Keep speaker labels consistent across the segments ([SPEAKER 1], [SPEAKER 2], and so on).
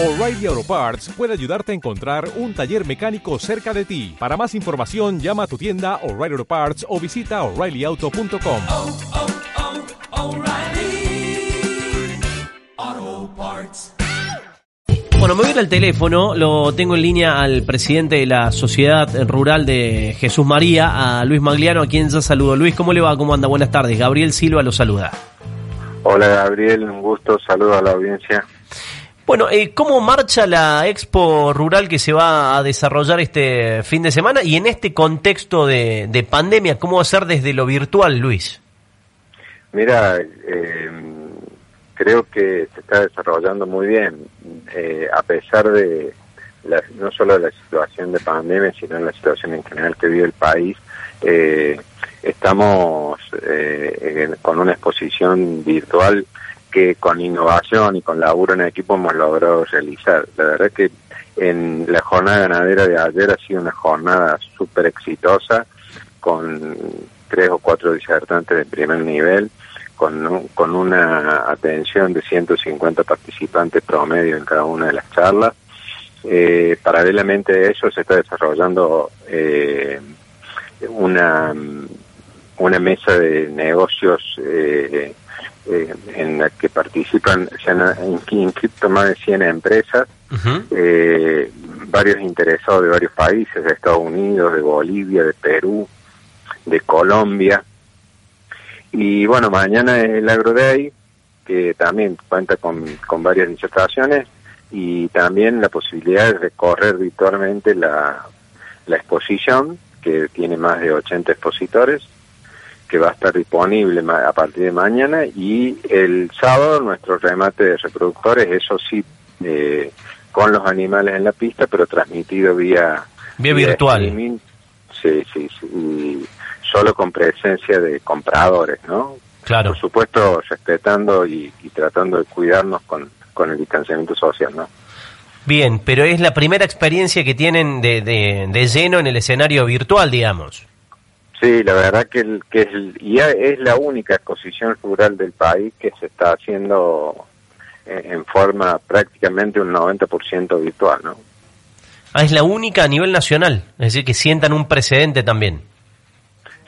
[SPEAKER 1] O'Reilly Auto Parts puede ayudarte a encontrar un taller mecánico cerca de ti. Para más información, llama a tu tienda O'Reilly Auto Parts o visita oreillyauto.com.
[SPEAKER 2] oh, oh, O'Reilly Auto Parts.
[SPEAKER 3] Bueno, me voy a ir al teléfono, lo tengo en línea al presidente de la Sociedad Rural de Jesús María, a Luis Magliano, a quien ya saludo. Luis, ¿cómo le va? ¿Cómo anda? Buenas tardes. Gabriel Silva lo saluda.
[SPEAKER 4] Hola Gabriel, un gusto, saludo a la audiencia.
[SPEAKER 3] Bueno, eh, ¿cómo marcha la Expo Rural que se va a desarrollar este fin de semana? Y en este contexto de, de pandemia, ¿cómo va a ser desde lo virtual, Luis?
[SPEAKER 4] Mira, eh, creo que se está desarrollando muy bien, eh, a pesar de la- no solo la situación de pandemia, sino la situación en general que vive el país. eh, estamos eh, con una exposición virtual que con innovación y con laburo en equipo hemos logrado realizar. La verdad que en la jornada ganadera de ayer ha sido una jornada súper exitosa con tres o cuatro disertantes de primer nivel, con, con una atención de 150 participantes promedio en cada una de las charlas. Eh, paralelamente a eso se está desarrollando eh, una, una mesa de negocios eh, eh, en la que participan, se han in- inscrito más de 100 empresas eh, varios interesados de varios países, de Estados Unidos, de Bolivia, de Perú, de Colombia. Y bueno, mañana es el AgroDay, que también cuenta con, con varias disertaciones y también la posibilidad de recorrer virtualmente la, la exposición, que tiene más de 80 expositores, que va a estar disponible a partir de mañana y el sábado nuestro remate de reproductores, eso sí, eh, con los animales en la pista, pero transmitido vía,
[SPEAKER 3] Vía virtual.
[SPEAKER 4] streaming. Sí, sí, sí, y solo con presencia de compradores, ¿no?
[SPEAKER 3] Claro.
[SPEAKER 4] Por supuesto, respetando y, y tratando de cuidarnos con, con el distanciamiento social, ¿no?
[SPEAKER 3] Bien, pero es la primera experiencia que tienen de, de, de lleno en el escenario virtual, digamos.
[SPEAKER 4] Sí, la verdad que, el, que es, el- y ya es la única exposición rural del país que se está haciendo en, en forma prácticamente un 90% virtual, ¿no?
[SPEAKER 3] Ah, es la única a nivel nacional, es decir, que sientan un precedente también.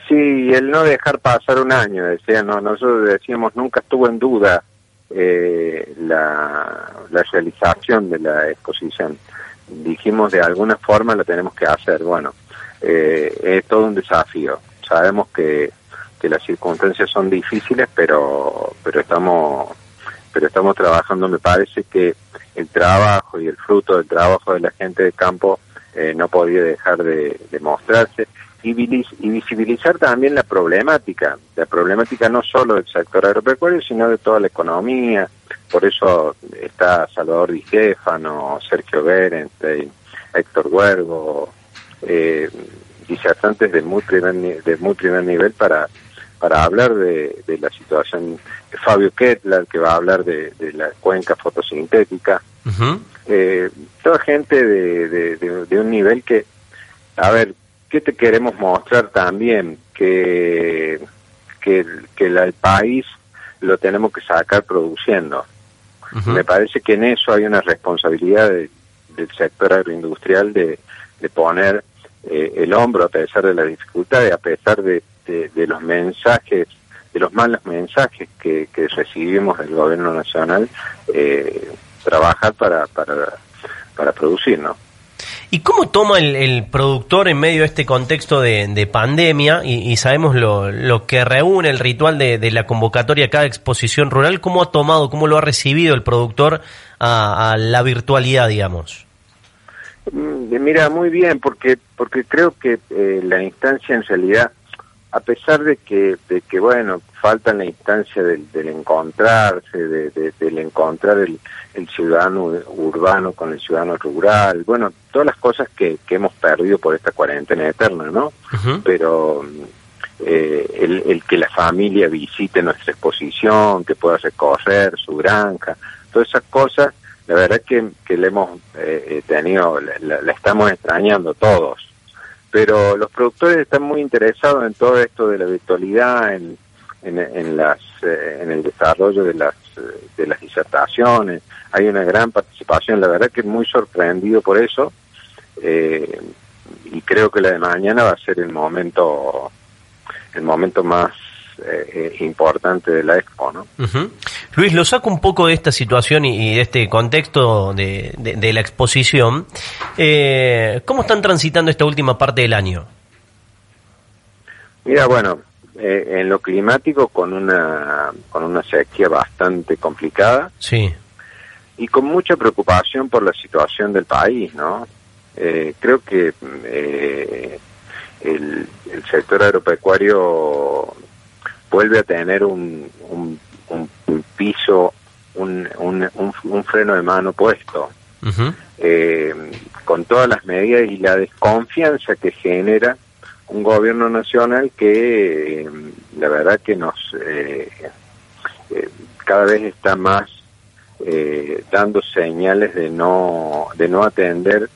[SPEAKER 4] Sí, el no dejar pasar un año, decía, no, nosotros decíamos nunca estuvo en duda eh, la, la realización de la exposición. Dijimos de alguna forma lo tenemos que hacer. Bueno, eh, es todo un desafío. Sabemos que, que las circunstancias son difíciles, pero pero estamos pero estamos trabajando. Me parece que el trabajo y el fruto del trabajo de la gente de campo eh, no podía dejar de, mostrarse y visibilizar también la problemática, la problemática no solo del sector agropecuario, sino de toda la economía. Por eso está Salvador Di Stefano, Sergio Berenstein, Héctor Huergo, eh, disertantes de muy primer, de muy primer nivel para, para hablar de, de la situación. Fabio Kettler, que va a hablar de, de la cuenca fotosintética. Eh, toda gente de, de- un nivel que, a ver, ¿qué te queremos mostrar también? Que, que, que la- el país lo tenemos que sacar produciendo. Me parece que en eso hay una responsabilidad de- del sector agroindustrial de, de poner eh, el hombro a pesar de las dificultades, a pesar de, de- los mensajes, de los malos mensajes que, recibimos del gobierno nacional, eh, trabajar para, para, para producir, ¿no?
[SPEAKER 3] ¿Y cómo toma el, el productor en medio de este contexto de, de pandemia? Y, sabemos lo, lo que reúne el ritual de, de la convocatoria cada exposición rural. ¿Cómo ha tomado, cómo lo ha recibido el productor a, a la virtualidad, digamos?
[SPEAKER 4] Mm, Mira, muy bien, porque porque creo que eh, la instancia en realidad, a pesar de que, de que bueno, falta la instancia del, del encontrarse, de, de- del encontrar el, el ciudadano urbano con el ciudadano rural, bueno, todas las cosas que, que hemos perdido por esta cuarentena eterna, ¿no? Pero mm, eh, el, el que la familia visite nuestra exposición, que pueda recorrer su granja, todas esas cosas, la verdad que, que le hemos eh, eh, tenido, la, estamos extrañando todos. Pero los productores están muy interesados en todo esto de la virtualidad, en, en, en las eh, en el desarrollo de las eh, de las disertaciones. Hay una gran participación. La verdad que muy sorprendido por eso. Eh, y creo que la de mañana va a ser el momento el momento más eh, importante de la expo no.
[SPEAKER 3] Luis, lo saco un poco de esta situación y, y de este contexto de, de- de la exposición. Eh, ¿Cómo están transitando esta última parte del año?
[SPEAKER 4] Mira, bueno, eh, en lo climático con una con una sequía bastante complicada
[SPEAKER 3] Sí.
[SPEAKER 4] y con mucha preocupación por la situación del país, ¿no? Creo que el, el sector agropecuario vuelve a tener un, un, un- un piso, un, un, freno de mano puesto, eh, con todas las medidas y la desconfianza que genera un gobierno nacional que eh, la verdad que nos eh, eh, cada vez está más eh, dando señales de no de no atender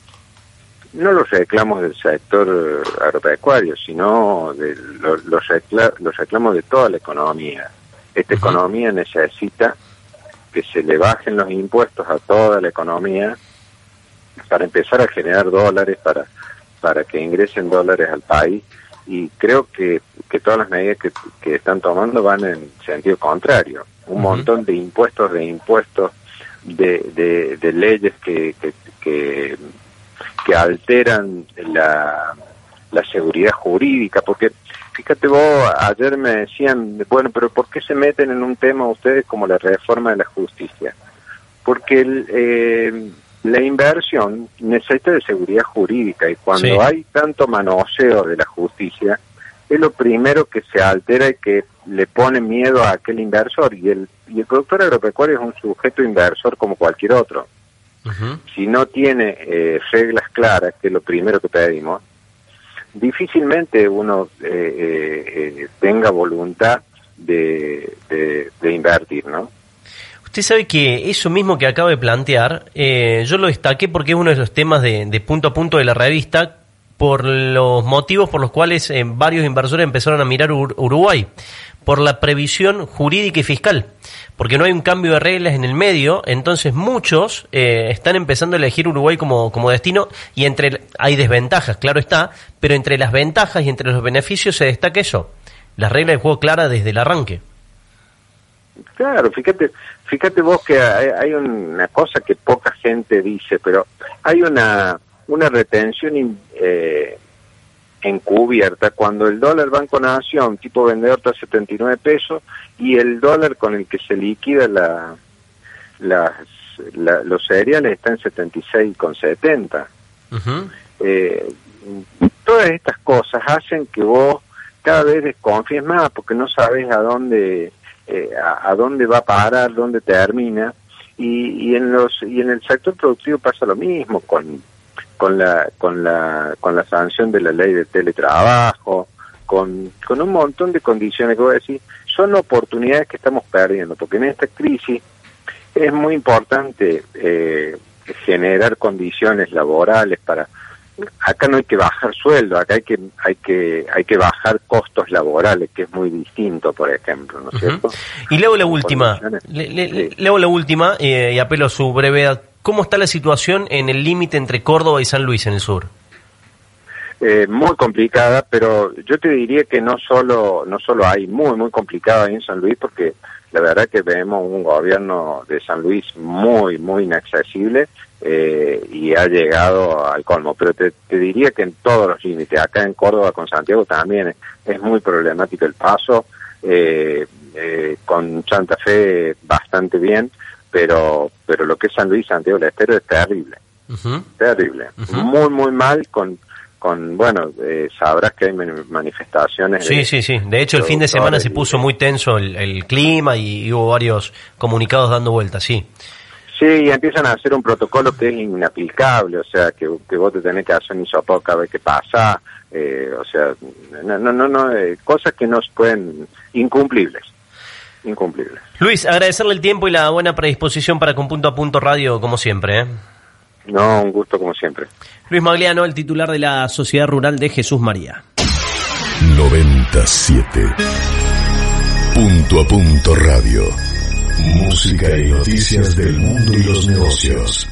[SPEAKER 4] no los reclamos del sector agropecuario sino de lo- los, recla- los reclamos de toda la economía esta economía necesita que se le bajen los impuestos a toda la economía para empezar a generar dólares, para, para que ingresen dólares al país. Y creo que, que todas las medidas que, que están tomando van en sentido contrario. Un montón de impuestos, de impuestos, de, de, de leyes que, que, que, que alteran la, la seguridad jurídica, porque fíjate vos, ayer me decían, bueno, pero ¿por qué se meten en un tema ustedes como la reforma de la justicia? Porque el, eh, la inversión necesita de seguridad jurídica y cuando
[SPEAKER 3] Sí.
[SPEAKER 4] hay tanto manoseo de la justicia, es lo primero que se altera y que le pone miedo a aquel inversor. Y el, y el productor agropecuario es un sujeto inversor como cualquier otro Si no tiene eh, reglas claras, que es lo primero que pedimos, difícilmente uno eh, eh, eh, tenga voluntad de, de, de invertir, ¿no?
[SPEAKER 3] Usted sabe que eso mismo que acabo de plantear, eh, yo lo destaqué porque es uno de los temas de, de punto a punto de la revista, por los motivos por los cuales eh, varios inversores empezaron a mirar Ur- Uruguay, por la previsión jurídica y fiscal, porque no hay un cambio de reglas en el medio, entonces muchos eh, están empezando a elegir Uruguay como, como destino y entre hay desventajas, claro está, pero entre las ventajas y entre los beneficios se destaca eso, las reglas de juego claras desde el arranque.
[SPEAKER 4] Claro, fíjate, fíjate vos que hay, una cosa que poca gente dice, pero hay una una retención in- encubierta cuando el dólar Banco Nación tipo vendedor está a 79 pesos y el dólar con el que se liquida la, las, la- los cereales está en 76,70.
[SPEAKER 3] Ujú.
[SPEAKER 4] Eh, todas estas cosas hacen que vos cada vez desconfíes más porque no sabes a dónde eh, a, a dónde va a parar, dónde termina y, y en los y en el sector productivo pasa lo mismo con con la con la con la sanción de la ley de teletrabajo con, con un montón de condiciones que voy a decir son oportunidades que estamos perdiendo porque en esta crisis es muy importante eh, generar condiciones laborales para acá no hay que bajar sueldo acá hay que hay que hay que bajar costos laborales que es muy distinto por ejemplo no es cierto
[SPEAKER 3] Y leo la última,
[SPEAKER 4] Condiciones.
[SPEAKER 3] le, le-
[SPEAKER 4] Sí.
[SPEAKER 3] leo la última eh, y apelo a su brevedad. ¿Cómo está la situación en el límite entre Córdoba y San Luis en el sur?
[SPEAKER 4] Eh, muy complicada, pero yo te diría que no solo no solo hay muy muy complicado ahí en San Luis porque la verdad que vemos un gobierno de San Luis muy muy inaccesible eh, y ha llegado al colmo, pero te, te diría que en todos los límites, acá en Córdoba con Santiago también es, es muy problemático el paso, eh, eh, con Santa Fe bastante bien, pero pero lo que es San Luis, Santiago del Estero es terrible. Terrible, muy muy mal con con bueno eh, sabrás que hay man- manifestaciones
[SPEAKER 3] Sí,
[SPEAKER 4] de-
[SPEAKER 3] sí, sí. De hecho, el fin de semana se puso muy tenso el, el clima y, y hubo varios comunicados dando vueltas, sí.
[SPEAKER 4] sí y empiezan a hacer un protocolo que es inaplicable o sea que, que vos te tenés que hacer un hisopado cada vez que pasa eh, o sea no no no, no eh, cosas que no pueden incumplibles incumplibles
[SPEAKER 3] Luis, agradecerle el tiempo y la buena predisposición para con Punto a Punto Radio, como siempre. ¿eh?
[SPEAKER 4] no un gusto como siempre
[SPEAKER 3] Luis Magliano, el titular de la Sociedad Rural de Jesús María.
[SPEAKER 5] 97. Punto a punto radio. Música y noticias del mundo y los negocios.